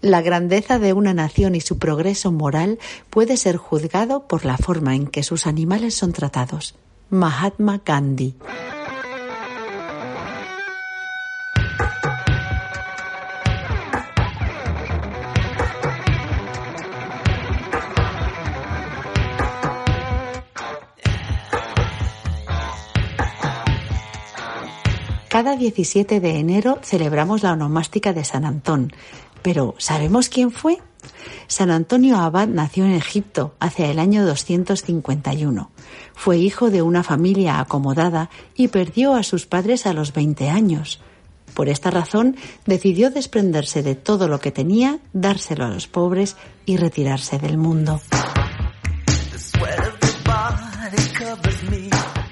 La grandeza de una nación y su progreso moral puede ser juzgado por la forma en que sus animales son tratados. Mahatma Gandhi. Cada 17 de enero celebramos la onomástica de San Antón, pero ¿sabemos quién fue? San Antonio Abad nació en Egipto hacia el año 251. Fue hijo de una familia acomodada y perdió a sus padres a los 20 años. Por esta razón decidió desprenderse de todo lo que tenía, dárselo a los pobres y retirarse del mundo.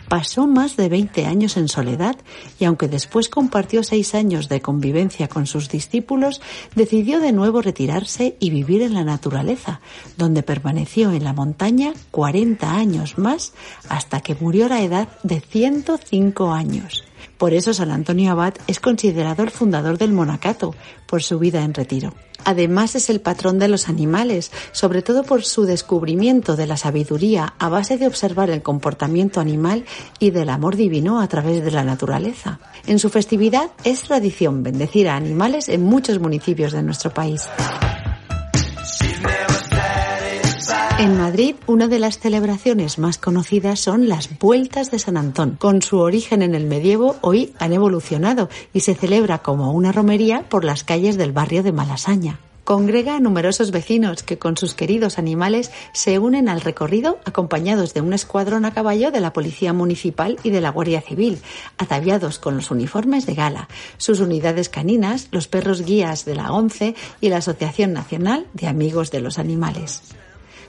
Pasó más de 20 años en soledad y aunque después compartió seis años de convivencia con sus discípulos, decidió de nuevo retirarse y vivir en la naturaleza, donde permaneció en la montaña 40 años más hasta que murió a la edad de 105 años. Por eso San Antonio Abad es considerado el fundador del monacato, por su vida en retiro. Además es el patrón de los animales, sobre todo por su descubrimiento de la sabiduría a base de observar el comportamiento animal y del amor divino a través de la naturaleza. En su festividad es tradición bendecir a animales en muchos municipios de nuestro país. En Madrid, una de las celebraciones más conocidas son las Vueltas de San Antón. Con su origen en el medievo, hoy han evolucionado y se celebra como una romería por las calles del barrio de Malasaña. Congrega a numerosos vecinos que con sus queridos animales se unen al recorrido acompañados de un escuadrón a caballo de la Policía Municipal y de la Guardia Civil, ataviados con los uniformes de gala, sus unidades caninas, los perros guías de la ONCE y la Asociación Nacional de Amigos de los Animales.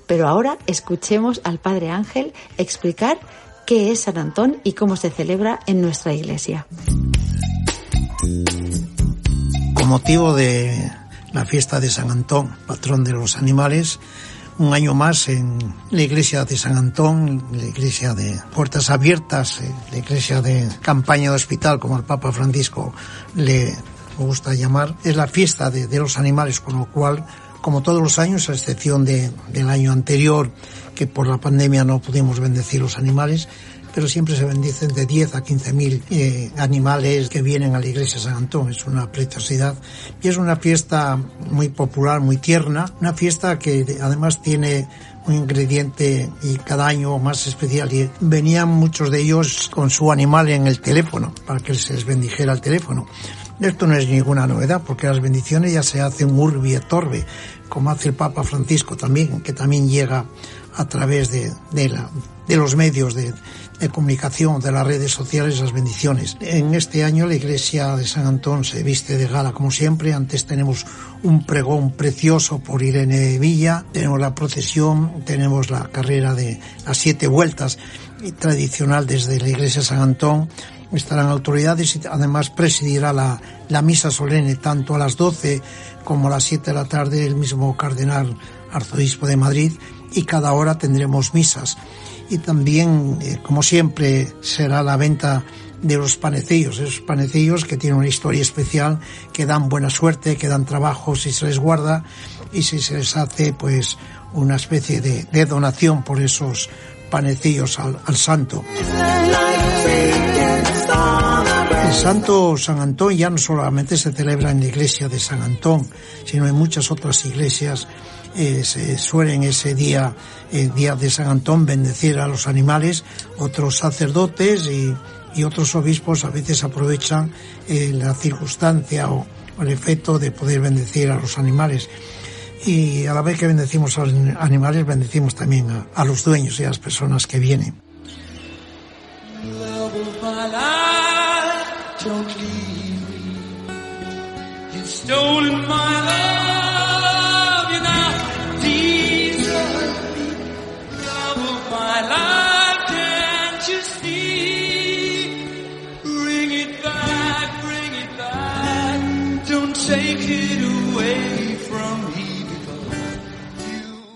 Pero ahora escuchemos al Padre Ángel explicar qué es San Antón y cómo se celebra en nuestra iglesia. Con motivo de la fiesta de San Antón, patrón de los animales, un año más en la iglesia de San Antón, la iglesia de puertas abiertas, eh, la iglesia de campaña de hospital, como el Papa Francisco le gusta llamar, es la fiesta de, de los animales, con lo cual como todos los años, a excepción de, del año anterior, que por la pandemia no pudimos bendecir los animales, pero siempre se bendicen de 10 a 15 mil eh, animales que vienen a la iglesia San Antón. Es una preciosidad y es una fiesta muy popular, muy tierna, una fiesta que además tiene un ingrediente y cada año más especial y venían muchos de ellos con su animal en el teléfono para que se les bendijera el teléfono. Esto no es ninguna novedad, porque las bendiciones ya se hacen urbi et torbe, como hace el Papa Francisco también, que también llega a través de, de, la, de los medios de, de, comunicación, de las redes sociales, las bendiciones. En este año la iglesia de San Antón se viste de gala como siempre. Antes tenemos un pregón precioso por Irene Villa, tenemos la procesión, tenemos la carrera de las siete vueltas tradicional desde la iglesia de San Antón estarán autoridades y además presidirá la, la misa solemne tanto a las 12 como a las 7 de la tarde el mismo cardenal arzobispo de Madrid y cada hora tendremos misas. Y también, eh, como siempre, será la venta de los panecillos, esos panecillos que tienen una historia especial, que dan buena suerte, que dan trabajo si se les guarda y si se les hace pues una especie de, donación por esos panecillos al santo. El santo San Antón ya no solamente se celebra en la iglesia de San Antón, sino en muchas otras iglesias eh, se suelen ese día, el día de San Antón, bendecir a los animales, otros sacerdotes y, otros obispos a veces aprovechan eh, la circunstancia o, o el efecto de poder bendecir a los animales y a la vez que bendecimos a los animales, bendecimos también a, a los dueños y a las personas que vienen.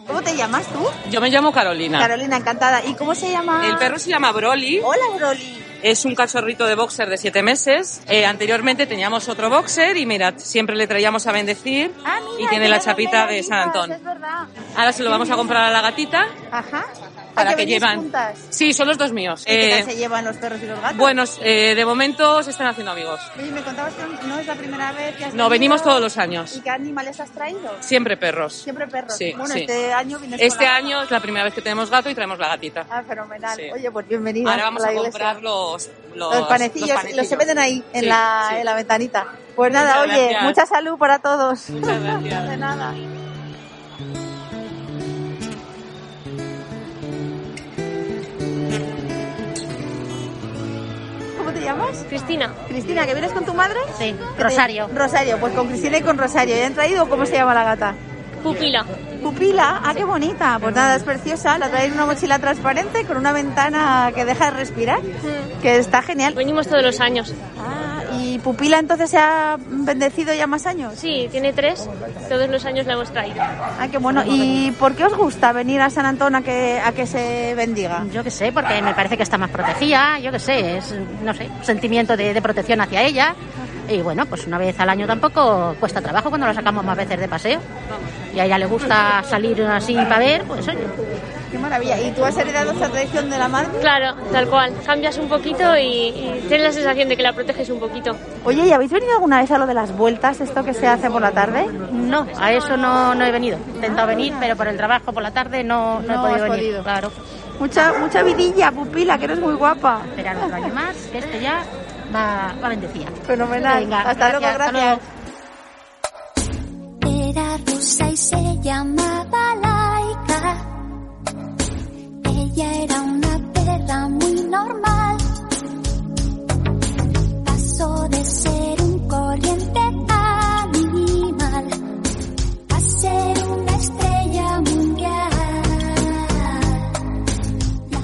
¿Cómo te llamas tú? Yo me llamo Carolina. Carolina, encantada. ¿Y cómo se llama? El perro se llama Broly. Hola, Broly. Es un cachorrito de boxer de siete meses. Eh, anteriormente teníamos otro boxer y mirad, siempre le traíamos a bendecir Ah, mira, y tiene la chapita de San Antón. Es verdad. Ahora se lo vamos a comprar a la gatita Ajá. Para ¿A que venís llevan. juntas? Sí, son los dos míos. ¿Y qué tal Eh, se llevan los perros y los gatos? bueno, eh, de momento se están haciendo amigos. Oye, me contabas que no es la primera vez que has No, venimos todos los años. ¿Y qué animales has traído? Siempre perros. Siempre perros. Sí, bueno, sí. este año vienes con Este la- año es la primera vez que tenemos gato y traemos la gatita. Ah, fenomenal. Sí. Oye, pues bienvenida Ahora vamos a a la iglesia. comprar los, los, Los panecillos, los los, panecillos. se venden ahí, en, la, en la ventanita. Pues nada, Muchas oye, gracias. mucha salud para todos. Muchas gracias. De nada. Te llamas? Cristina. Cristina, ¿que vienes con tu madre? Sí, ¿Qué te- Rosario. Rosario, pues con Cristina y con Rosario. ¿Ya han traído cómo se llama la gata? Pupila. Pupila, ah, qué bonita. Pues nada, es preciosa. La traen en una mochila transparente con una ventana que deja de respirar, que está genial. Venimos todos los años. Ah, ¿y Pupila entonces se ha bendecido ya más años? Sí, tiene tres. Todos los años la hemos traído. Ah, qué bueno. ¿Y por qué os gusta venir a San Antón a que, a que se bendiga? Yo qué sé, porque me parece que está más protegida, yo qué sé, es, no sé, sentimiento de, de protección hacia ella. Y bueno, pues una vez al año tampoco cuesta trabajo cuando la sacamos más veces de paseo. Y a ella le gusta salir así para ver, pues oye, Qué maravilla. ¿Y tú has heredado esta tradición de la madre? Claro, tal cual. Cambias un poquito y, y tienes la sensación de que la proteges un poquito. Oye, ¿y habéis venido alguna vez a lo de las vueltas, esto que se hace por la tarde? no, a eso no, no he venido. He intentado venir, pero por el trabajo por la tarde no, no, No he podido has venir. podido. Claro. Mucha, mucha vidilla, Pupila, que eres muy guapa. Esperar otro año más, que este ya va, va bendecida. Fenomenal. Venga, hasta luego, gracias, hasta gracias. luego. Era rusa y se llamaba Ella era una perra muy normal. Pasó de ser un corriente animal a ser una estrella mundial.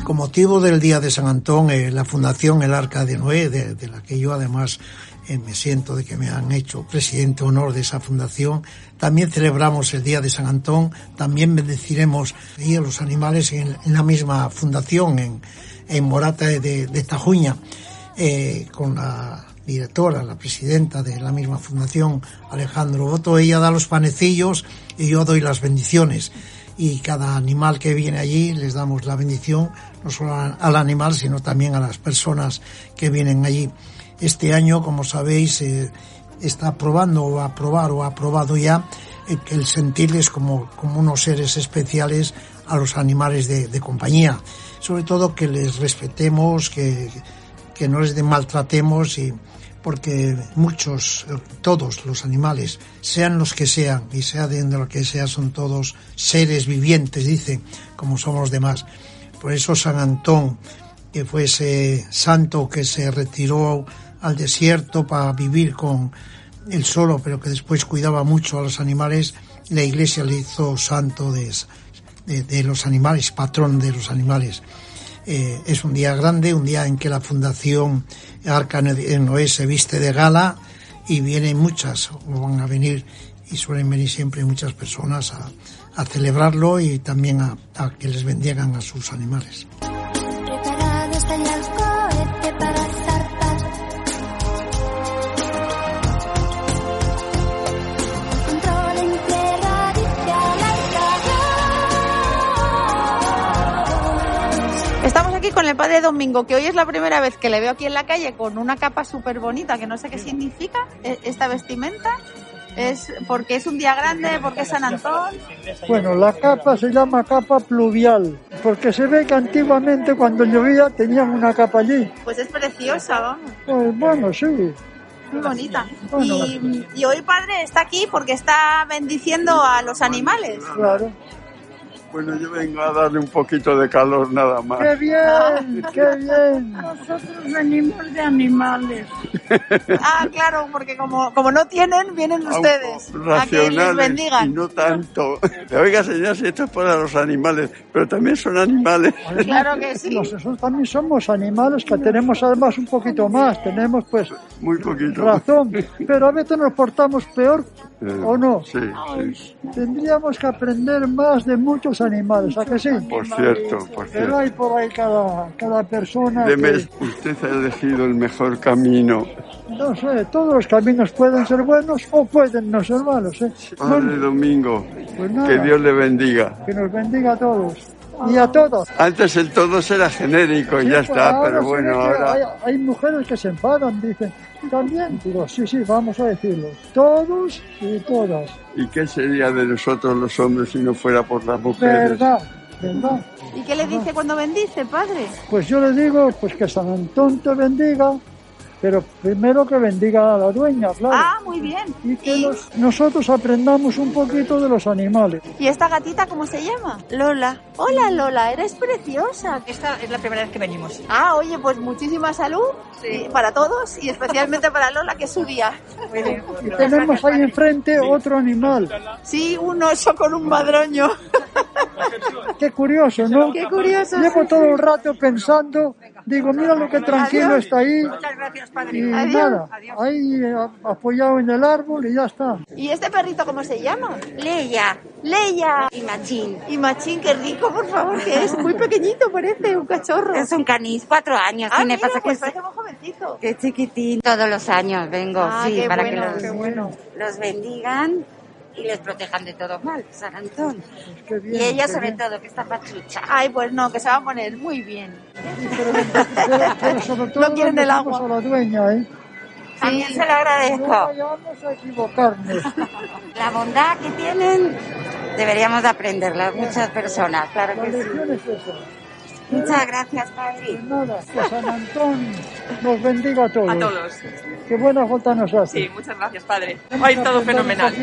Con motivo del Día de San Antón, eh, la Fundación El Arca de Noé, de, de la que yo además eh, me siento de que me han hecho presidente honor de esa fundación, también celebramos el Día de San Antón, también bendeciremos ahí a los animales en, la misma fundación, en, en Morata de, de Tajuña, eh, con la directora, la presidenta de la misma fundación, Alejandro Boto, ella da los panecillos y yo doy las bendiciones. Y cada animal que viene allí les damos la bendición, no solo al animal, sino también a las personas que vienen allí. Este año, como sabéis, eh, está aprobando o aprobar o ha aprobado ya eh, el sentirles como, como unos seres especiales a los animales de, de compañía. Sobre todo que les respetemos, que, que no les maltratemos y porque muchos, eh, todos los animales, sean los que sean y sea de lo que sea, son todos seres vivientes, dice, como somos los demás. Por eso San Antón, que fue ese santo que se retiró al desierto para vivir con él solo, pero que después cuidaba mucho a los animales, la iglesia le hizo santo de, de, los animales, patrón de los animales. Eh, es un día grande, un día en que la Fundación Arca Noé se viste de gala y vienen muchas, o van a venir y suelen venir siempre muchas personas a, a celebrarlo y también a, a, que les bendigan a sus animales. Padre Domingo, que hoy es la primera vez que le veo aquí en la calle con una capa súper bonita, que no sé qué significa eh, esta vestimenta. Es porque es un día grande, porque es San Antón. Bueno, la capa se llama capa pluvial, porque se ve que antiguamente cuando llovía tenían una capa allí. Pues es preciosa, vamos. Pues bueno, sí. Muy bonita. Bueno. Y, y hoy padre está aquí porque está bendiciendo a los animales. Claro. Bueno, yo vengo a darle un poquito de calor nada más. ¡Qué bien! ¡Qué bien! Nosotros venimos de animales. Ah, claro, porque como, como no tienen, vienen ustedes a que les Racionales y bendigan. no tanto. Oiga, señor, si esto es para los animales, pero también son animales. Claro que sí. Nosotros también somos animales que tenemos además un poquito más, tenemos pues Muy poquito. razón, pero a veces nos portamos peor Eh, ¿O no? Sí, sí. Tendríamos que aprender más de muchos animales, ¿a que sí? Por cierto, por Pero cierto. hay por ahí cada, cada persona Deme, que, usted ha elegido el mejor camino. no sé, todos los caminos pueden ser buenos o pueden no ser malos, ¿eh? Padre Domingo, pues nada, que Dios le bendiga. que nos bendiga a todos y a todas. Antes el todos era genérico y Sí, ya pues está, pero bueno, ahora... Hay, hay mujeres que se enfadan, dicen, también, digo, sí, sí, vamos a decirlo, todos y todas, ¿Y qué sería de nosotros los hombres si no fuera por las mujeres? verdad, verdad. ¿Y qué le dice cuando bendice, padre? Pues yo le digo, pues que San Antón te bendiga, pero primero que bendiga a la dueña, claro. Ah, muy bien. Y que los- nosotros aprendamos un poquito de los animales. ¿Y esta gatita cómo se llama? Lola. Hola Lola, eres preciosa. Esta es la primera vez que venimos. Ah, oye, pues muchísima salud y para todos y especialmente para Lola, que es su día. Y tenemos ahí enfrente otro animal. Sí, un oso con un madroño. Qué curioso, ¿no? Qué curioso, Llevo todo el rato pensando, digo, mira lo que tranquilo Adiós. está ahí. Muchas gracias, padre. Y Adiós. nada, ahí eh, apoyado en el árbol y ya está. ¿Y este perrito cómo se llama? Leia Leia. y Machín. Y Machín, qué rico, por favor, que es muy pequeñito, parece un cachorro. Es un canis, cuatro años. Ah, tiene, mira, pasa que pues es, parece muy jovencito. que es chiquitín. Todos los años vengo, Ah, sí, qué para bueno, que los, qué bueno. los bendigan y les protejan de todo mal, San Antón. Qué bien, y ella sobre bien. todo, que está pachucha. Ay, pues no, que se va a poner muy bien. Pero, pero sobre todo No quieren el agua. a la dueña, ¿eh? También se lo No agradezco. vayamos a equivocarnos. La bondad que tienen deberíamos de aprenderla muchas personas, claro La que sí. es esa. Muchas gracias, padre. Pues nada, que San Antón nos bendiga a todos. A todos. Qué buena falta nos hace. Sí, muchas gracias, padre. Va a ir todo fenomenal.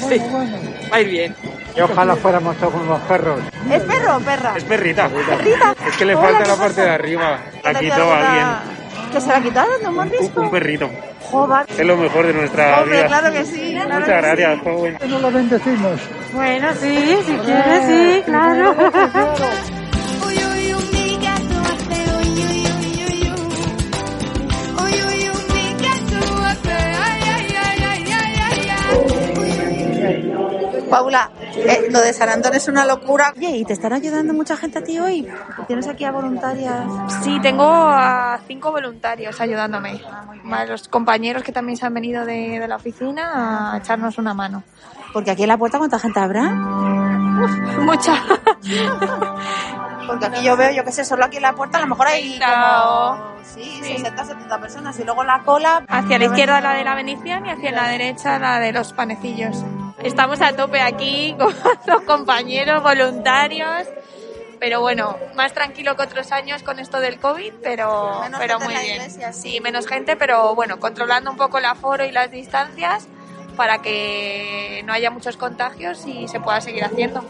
Bueno, bueno. Va a ir bien. Y ojalá fuéramos todos como los perros. ¿Es perro o perra? Es perrita. ¿Perrita? Es que le Hola, falta ¿qué la pasa? parte de arriba. La ¿Que quitó te alguien. ¿Que se la quitaron? ¿No hemos Un, visto? un perrito. Joder. Es lo mejor de nuestra Hombre, vida. claro que sí. claro Muchas que gracias, sí. joven. Que nos la bendecimos. Bueno, sí, si quieres, sí, claro. Paula, eh, lo de San Antón es una locura. Oye, ¿y te estará ayudando mucha gente a ti hoy? ¿Tienes aquí a voluntarias? Sí, tengo a cinco voluntarios ayudándome. Más los compañeros que también se han venido de, de la oficina a echarnos una mano. Porque aquí en la puerta, ¿cuánta gente habrá? Mucha. Porque aquí yo veo, yo qué sé, solo aquí en la puerta a lo mejor hay como... Sí, Sí. 60, 70 personas. Y luego la cola... Hacia la izquierda la de la bendición y hacia la derecha la de los panecillos. Estamos a tope aquí con los compañeros voluntarios. Pero bueno, más tranquilo que otros años con esto del COVID, pero, Menos pero muy bien. iglesia, Sí, menos gente, pero bueno, controlando un poco el aforo y las distancias para que no haya muchos contagios y se pueda seguir haciendo.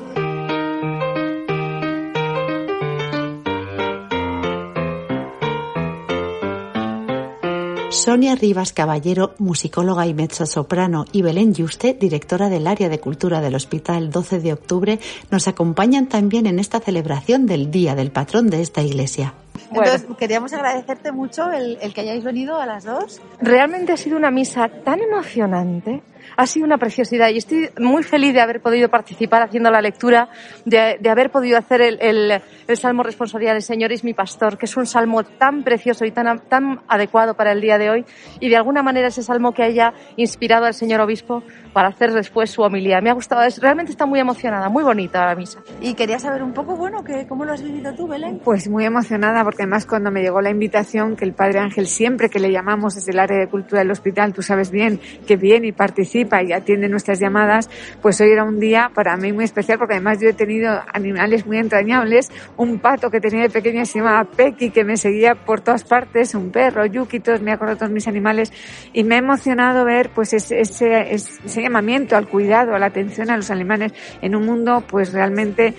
Sonia Rivas Caballero, musicóloga y mezzosoprano, y Belén Yuste, directora del área de cultura del Hospital 12 de Octubre, nos acompañan también en esta celebración del Día del Patrón de esta iglesia. Entonces, queríamos agradecerte mucho el, el que hayáis venido a las dos. Realmente ha sido una misa tan emocionante, ha sido una preciosidad y estoy muy feliz de haber podido participar haciendo la lectura, de, de haber podido hacer el, el- el Salmo Responsabilidad del Señor es mi pastor, que es un salmo tan precioso y tan, tan adecuado para el día de hoy y de alguna manera ese salmo que haya inspirado al señor obispo para hacer después su homilía. Me ha gustado, es- realmente está muy emocionada, muy bonita la misa. Y quería saber un poco, bueno, que, ¿cómo lo has vivido tú, Belén? Pues muy emocionada porque además cuando me llegó la invitación que el Padre Ángel siempre que le llamamos desde el área de cultura del hospital, tú sabes bien que viene y participa y atiende nuestras llamadas, pues hoy era un día para mí muy especial porque además yo he tenido animales muy entrañables, un pato que tenía de pequeña se llamaba Pequi que me seguía por todas partes, un perro, Yuki, todos, me acuerdo todos mis animales. Y me ha emocionado ver pues ese, ese, ese llamamiento al cuidado, a la atención a los animales en un mundo pues realmente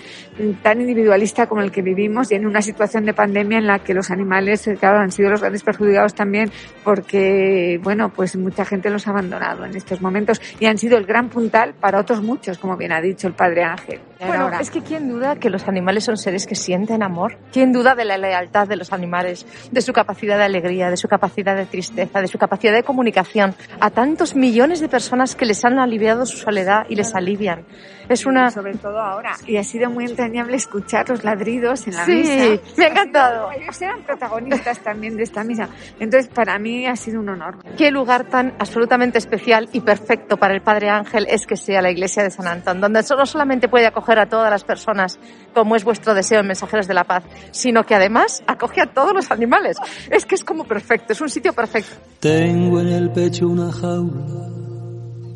tan individualista como el que vivimos y en una situación de pandemia en la que los animales, eh, claro, han sido los grandes perjudicados también porque, bueno, pues mucha gente los ha abandonado en estos momentos y han sido el gran puntal para otros muchos, como bien ha dicho el Padre Ángel. Bueno, es que quién duda que los animales son seres que sienten amor. ¿Quién duda de la lealtad de los animales, de su capacidad de alegría, de su capacidad de tristeza, de su capacidad de comunicación a tantos millones de personas que les han aliviado su soledad y les alivian? Es una sobre todo ahora y ha sido muy entrañable escuchar los ladridos en la Sí, misa. me ha encantado. Ellos eran protagonistas también de esta misa. Entonces, para mí ha sido un honor. Qué lugar tan absolutamente especial y perfecto para el Padre Ángel es que sea la iglesia de San Antón, donde no solamente puede acoger a todas las personas, como es vuestro deseo en Mensajeros de la Paz, sino que además acoge a todos los animales. Es que es como perfecto, es un sitio perfecto. Tengo en el pecho una jaula,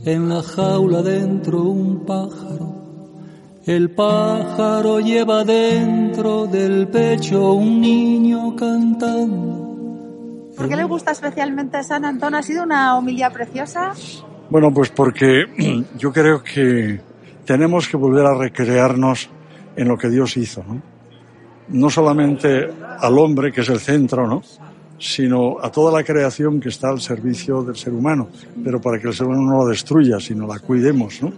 en la jaula dentro un pájaro. El pájaro lleva dentro del pecho un niño cantando. ¿Por qué le gusta especialmente a San Antón? Ha sido una homilía preciosa. Bueno, pues porque yo creo que tenemos que volver a recrearnos en lo que Dios hizo, ¿no? No solamente al hombre, que es el centro, ¿no? Sino a toda la creación que está al servicio del ser humano, pero para que el ser humano no la destruya, sino la cuidemos, ¿no?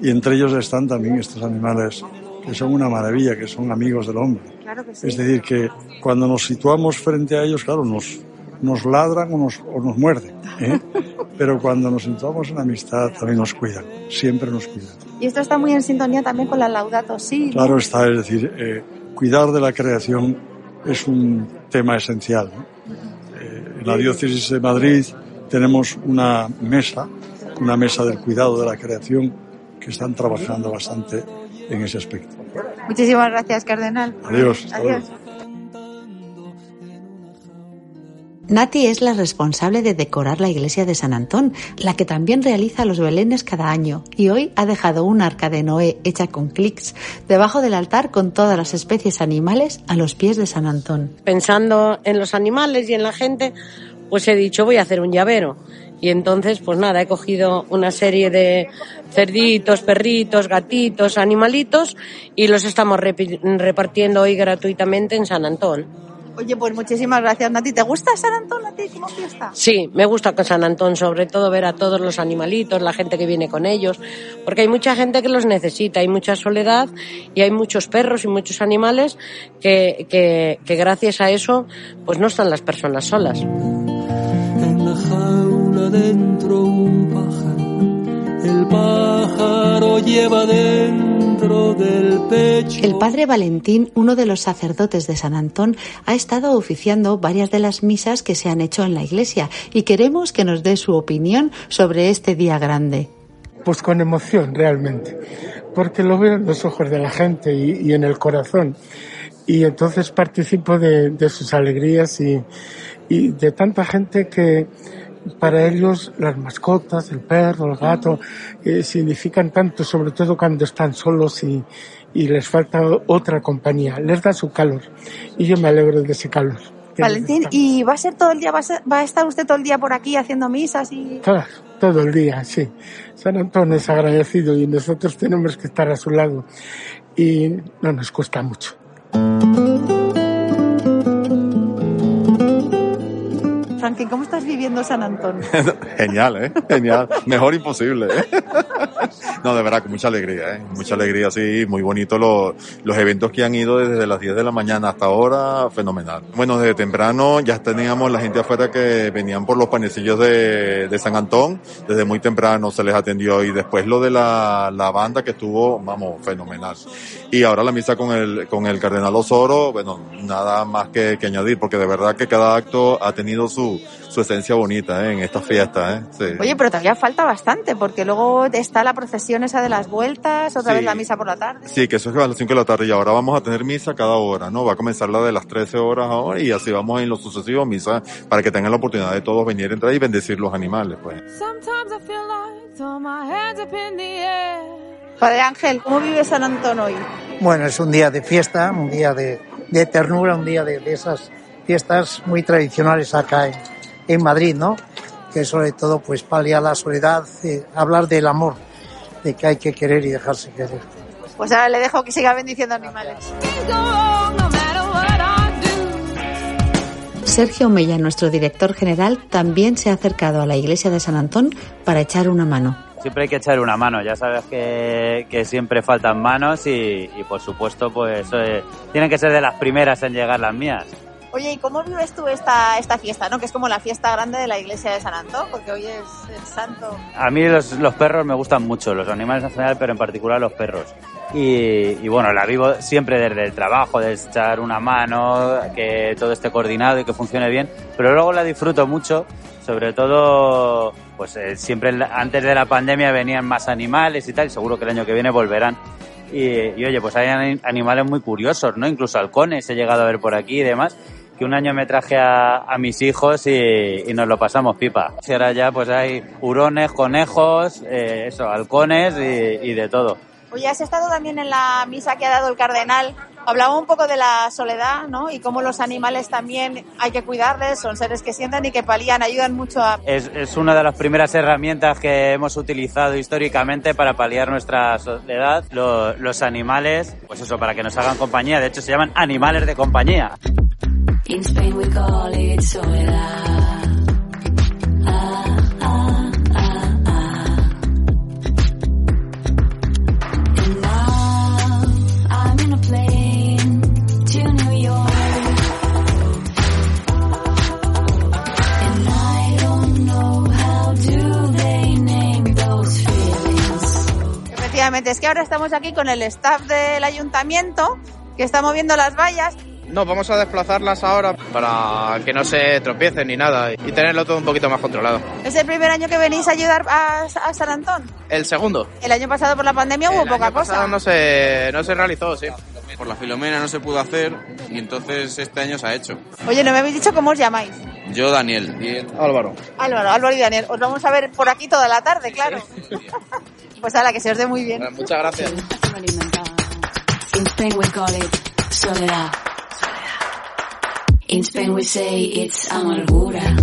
Y entre ellos están también estos animales que son una maravilla, que son amigos del hombre. Claro que sí. Es decir, que cuando nos situamos frente a ellos, claro, nos, nos ladran o nos, o nos muerden, ¿eh? pero cuando nos situamos en amistad también nos cuidan, siempre nos cuidan. Y esto está muy en sintonía también con la Laudato Si. Claro está, es decir, eh, cuidar de la creación es un tema esencial. ¿no? Eh, en la diócesis de Madrid tenemos una mesa, una mesa del cuidado de la creación, que están trabajando bastante en ese aspecto. Muchísimas gracias, Cardenal. Adiós. Adiós. Nati es la responsable de decorar la iglesia de San Antón, la que también realiza los belenes cada año, y hoy ha dejado un arca de Noé hecha con clics debajo del altar con todas las especies animales a los pies de San Antón. Pensando en los animales y en la gente, pues he dicho voy a hacer un llavero. Y entonces, pues nada, he cogido una serie de cerditos, perritos, gatitos, animalitos y los estamos repartiendo hoy gratuitamente en San Antón. Oye, pues muchísimas gracias, Nati. ¿Te gusta San Antón a ti como fiesta? Sí, me gusta con San Antón, sobre todo ver a todos los animalitos, la gente que viene con ellos, porque hay mucha gente que los necesita, hay mucha soledad y hay muchos perros y muchos animales que, que, que gracias a eso pues no están las personas solas. En la jaula dentro un pájaro. El pájaro lleva dentro del pecho. El padre Valentín, uno de los sacerdotes de San Antón, ha estado oficiando varias de las misas que se han hecho en la iglesia y queremos que nos dé su opinión sobre este día grande. Pues con emoción, realmente, porque lo veo en los ojos de la gente y, y en el corazón. Y entonces participo de, de sus alegrías y, y de tanta gente que para ellos las mascotas, el perro, el gato, eh, significan tanto, sobre todo cuando están solos y, y les falta otra compañía. Les da su calor y yo me alegro de ese calor. Valentín. ¿y va a ser todo el día, va a, ser- va a estar usted todo el día por aquí haciendo misas y...? Claro, todo el día, sí. San Antón es agradecido y nosotros tenemos que estar a su lado y no nos cuesta mucho. ¿Cómo estás viviendo San Antón? Genial, ¿eh? Genial. Mejor imposible, ¿eh? No, de verdad, con mucha alegría, ¿eh? Mucha alegría, sí. Muy bonito los, los eventos que han ido desde las 10 de la mañana hasta ahora, fenomenal. Bueno, desde temprano ya teníamos la gente afuera que venían por los panecillos de, de San Antón. Desde muy temprano se les atendió y después lo de la, la banda que estuvo, vamos, fenomenal. Y ahora la misa con el, con el Cardenal Osoro, bueno, nada más que, que añadir, porque de verdad que cada acto ha tenido su, su esencia bonita, ¿eh? En esta fiesta, ¿eh? Sí. Oye, pero todavía falta bastante, porque luego está la procesión esa de las vueltas, otra Sí. vez la misa por la tarde. Sí, que eso es a las 5 de la tarde y ahora vamos a tener misa cada hora, ¿no? Va a comenzar la de las 13 horas ahora y así vamos en lo sucesivo misa para que tengan la oportunidad de todos venir entrar y bendecir los animales, pues. Sometimes I feel like throw my hands up in the air. Padre Ángel, ¿cómo vive San Antón hoy? Bueno, es un día de fiesta, un día de, de ternura, un día de, de esas fiestas muy tradicionales acá en, en Madrid, ¿no? Que sobre todo pues palia la soledad, eh, hablar del amor, de que hay que querer y dejarse querer. Pues ahora le dejo que siga bendiciendo animales. Sergio Mella, nuestro director general, también se ha acercado a la iglesia de San Antón para echar una mano. Siempre hay que echar una mano, ya sabes que, que siempre faltan manos y, y, por supuesto pues eh, tienen que ser de las primeras en llegar las mías. Oye, ¿y cómo vives tú esta, esta fiesta, no? Que es como la fiesta grande de la iglesia de San Antón, porque hoy es el santo. A mí los, los perros me gustan mucho, los animales en general, pero en particular los perros. Y, y, bueno, la vivo siempre desde el trabajo, de echar una mano, que todo esté coordinado y que funcione bien, pero luego la disfruto mucho, sobre todo, pues eh, siempre antes de la pandemia venían más animales y tal, y seguro que el año que viene volverán. Y, y oye, pues hay animales muy curiosos, ¿no? Incluso halcones he llegado a ver por aquí y demás que un año me traje a, a mis hijos y, y, nos lo pasamos pipa. Y ahora ya pues hay hurones, conejos, eh, eso, halcones y, y, de todo. Oye, has estado también en la misa que ha dado el cardenal. Hablaba un poco de la soledad, ¿no? Y cómo los animales también hay que cuidarles, son seres que sientan y que palían, ayudan mucho a... Es, es una de las primeras herramientas que hemos utilizado históricamente para paliar nuestra soledad. Los, los animales, pues eso, para que nos hagan compañía. De hecho, se llaman animales de compañía. In Spain we call it soledad. Efectivamente, es que ahora estamos aquí con el staff del ayuntamiento que está moviendo las vallas no, vamos a desplazarlas ahora para que no se tropiecen ni nada y tenerlo todo un poquito más controlado. ¿Es el primer año que venís a ayudar a, a San Antón? El segundo. El año pasado por la pandemia hubo el poca año cosa. pasado no se, no se realizó, sí. Por la Filomena no se pudo hacer y entonces este año se ha hecho. Oye, no me habéis dicho cómo os llamáis. Yo, Daniel. Y Álvaro. Álvaro, Álvaro y Daniel. Os vamos a ver por aquí toda la tarde, claro. pues a la que se os dé muy bien. Muchas gracias. In Spain we call it soledad. In Spain we say it's amargura.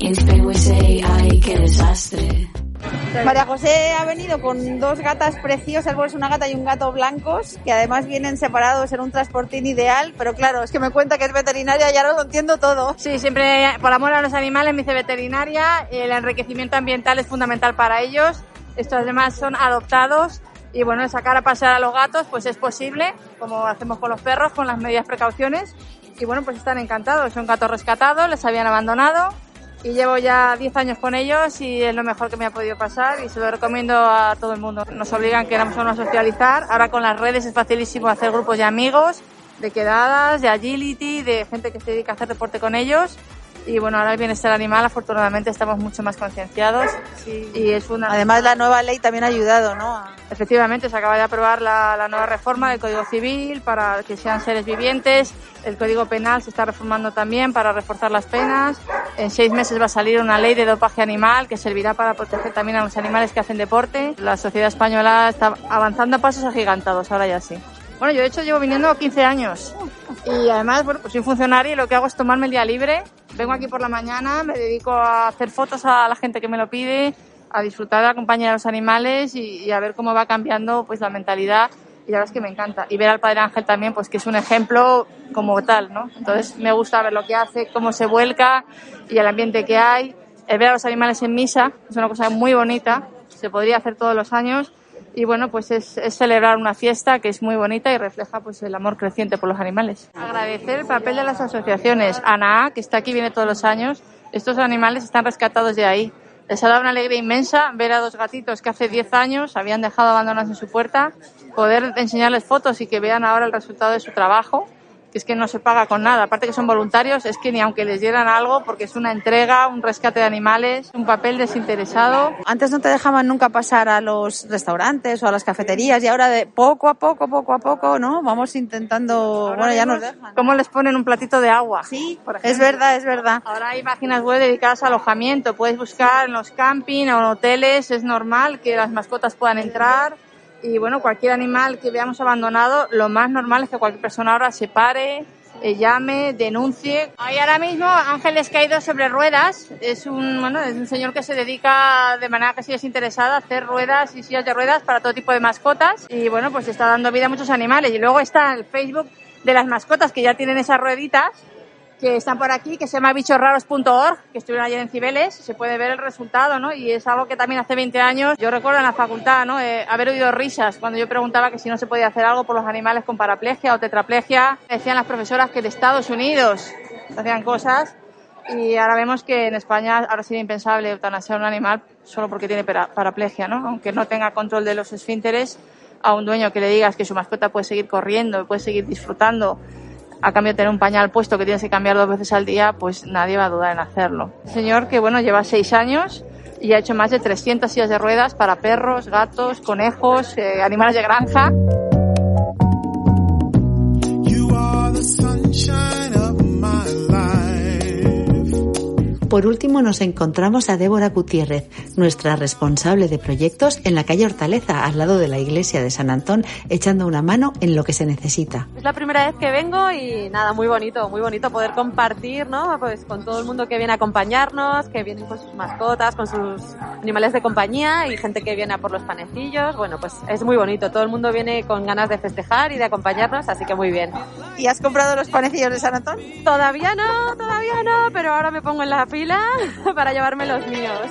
In Spain we say ay qué desastre. María José ha venido con dos gatas preciosas, pues una gata y un gato blancos, que además vienen separados en un transportín ideal, pero claro, es que me cuenta que es veterinaria y ahora lo entiendo todo. Sí, siempre por amor a los animales me hice veterinaria, el enriquecimiento ambiental es fundamental para ellos, estos además son adoptados y bueno, sacar a pasear a los gatos pues es posible, como hacemos con los perros, con las medidas precauciones. Y bueno, pues están encantados, son gatos rescatados, les habían abandonado. Y llevo ya 10 años con ellos y es lo mejor que me ha podido pasar. Y se lo recomiendo a todo el mundo. Nos obligan que éramos a socializar, ahora con las redes es facilísimo hacer grupos de amigos, de quedadas, de agility, de gente que se dedica a hacer deporte con ellos y bueno, ahora el bienestar animal afortunadamente estamos mucho más concienciados sí. y es una... Además la nueva ley también ha ayudado, ¿no? Efectivamente, se acaba de aprobar la, la nueva reforma del Código Civil para que sean seres vivientes, el Código Penal se está reformando también para reforzar las penas, en seis meses va a salir una ley de dopaje animal que servirá para proteger también a los animales que hacen deporte. La sociedad española está avanzando a pasos agigantados, ahora ya sí. Bueno, yo de hecho llevo viniendo 15 años y además, bueno, pues soy funcionaria y lo que hago es tomarme el día libre. Vengo aquí por la mañana, me dedico a hacer fotos a la gente que me lo pide, a disfrutar de la compañía de los animales y, y a ver cómo va cambiando pues la mentalidad y la verdad es que me encanta. Y ver al Padre Ángel también, pues que es un ejemplo como tal, ¿no? Entonces me gusta ver lo que hace, cómo se vuelca y el ambiente que hay. El ver a los animales en misa es una cosa muy bonita, se podría hacer todos los años y bueno, pues es, es, celebrar una fiesta que es muy bonita y refleja pues el amor creciente por los animales. Agradecer el papel de las asociaciones. ANAA, que está aquí, viene todos los años. Estos animales están rescatados de ahí. Les ha dado una alegría inmensa ver a dos gatitos que hace 10 años habían dejado abandonados en su puerta, poder enseñarles fotos y que vean ahora el resultado de su trabajo que es que no se paga con nada. Aparte que son voluntarios, es que ni aunque les dieran algo, porque es una entrega, un rescate de animales, un papel desinteresado. Antes no te dejaban nunca pasar a los restaurantes o a las cafeterías y ahora de poco a poco, poco a poco, ¿no? Vamos intentando, ahora bueno, ya nos dejan. ¿Cómo les ponen un platito de agua? Sí, es verdad, es verdad. Ahora hay páginas web dedicadas al alojamiento. Puedes buscar en los camping o en hoteles, es normal que las mascotas puedan entrar y bueno, cualquier animal que veamos abandonado, lo más normal es que cualquier persona ahora se pare, eh, llame, denuncie. Hay ahora mismo Ángeles Caídos sobre ruedas. Es un, bueno, es un señor que se dedica de manera que sí es interesada a hacer ruedas y sillas de ruedas para todo tipo de mascotas. Y bueno, pues está dando vida a muchos animales. Y luego está el Facebook de las mascotas que ya tienen esas rueditas que están por aquí, que se llama bichosraros.org, que estuvieron ayer en Cibeles, se puede ver el resultado, ¿no? Y es algo que también hace 20 años, yo recuerdo en la facultad, ¿no? Eh, haber oído risas cuando yo preguntaba que si no se podía hacer algo por los animales con paraplegia o tetraplegia. Decían las profesoras que de Estados Unidos hacían cosas y ahora vemos que en España ahora sería impensable eutanasiar un animal solo porque tiene para- paraplegia, ¿no? Aunque no tenga control de los esfínteres, a un dueño que le digas que su mascota puede seguir corriendo, puede seguir disfrutando, a cambio de tener un pañal puesto que tienes que cambiar dos veces al día, pues nadie va a dudar en hacerlo. Señor que, bueno, lleva seis años y ha hecho más de 300 sillas de ruedas para perros, gatos, conejos, eh, animales de granja. Por último, nos encontramos a Débora Gutiérrez, nuestra responsable de proyectos en la calle Hortaleza, al lado de la iglesia de San Antón, echando una mano en lo que se necesita. Es la primera vez que vengo y nada, muy bonito, muy bonito poder compartir, ¿no? Pues con todo el mundo que viene a acompañarnos, que vienen con sus mascotas, con sus animales de compañía y gente que viene a por los panecillos. Bueno, pues es muy bonito. Todo el mundo viene con ganas de festejar y de acompañarnos, así que muy bien. ¿Y has comprado los panecillos de San Antón? Todavía no, todavía no, pero ahora me pongo en la fila para llevarme los míos.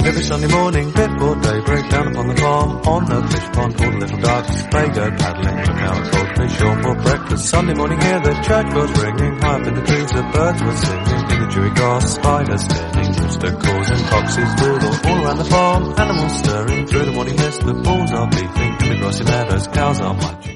Every Sunday morning before daybreak down upon the farm on the fish pond all the little ducks they go paddling look out for fish on for breakfast Sunday morning hear the church bells ringing high up in the trees the birds were singing in the dewy grass spiders spinning rooster calls and foxes doodle all around the farm animals stirring through the morning mist the bulls are beeping in the grassy meadows cows are munching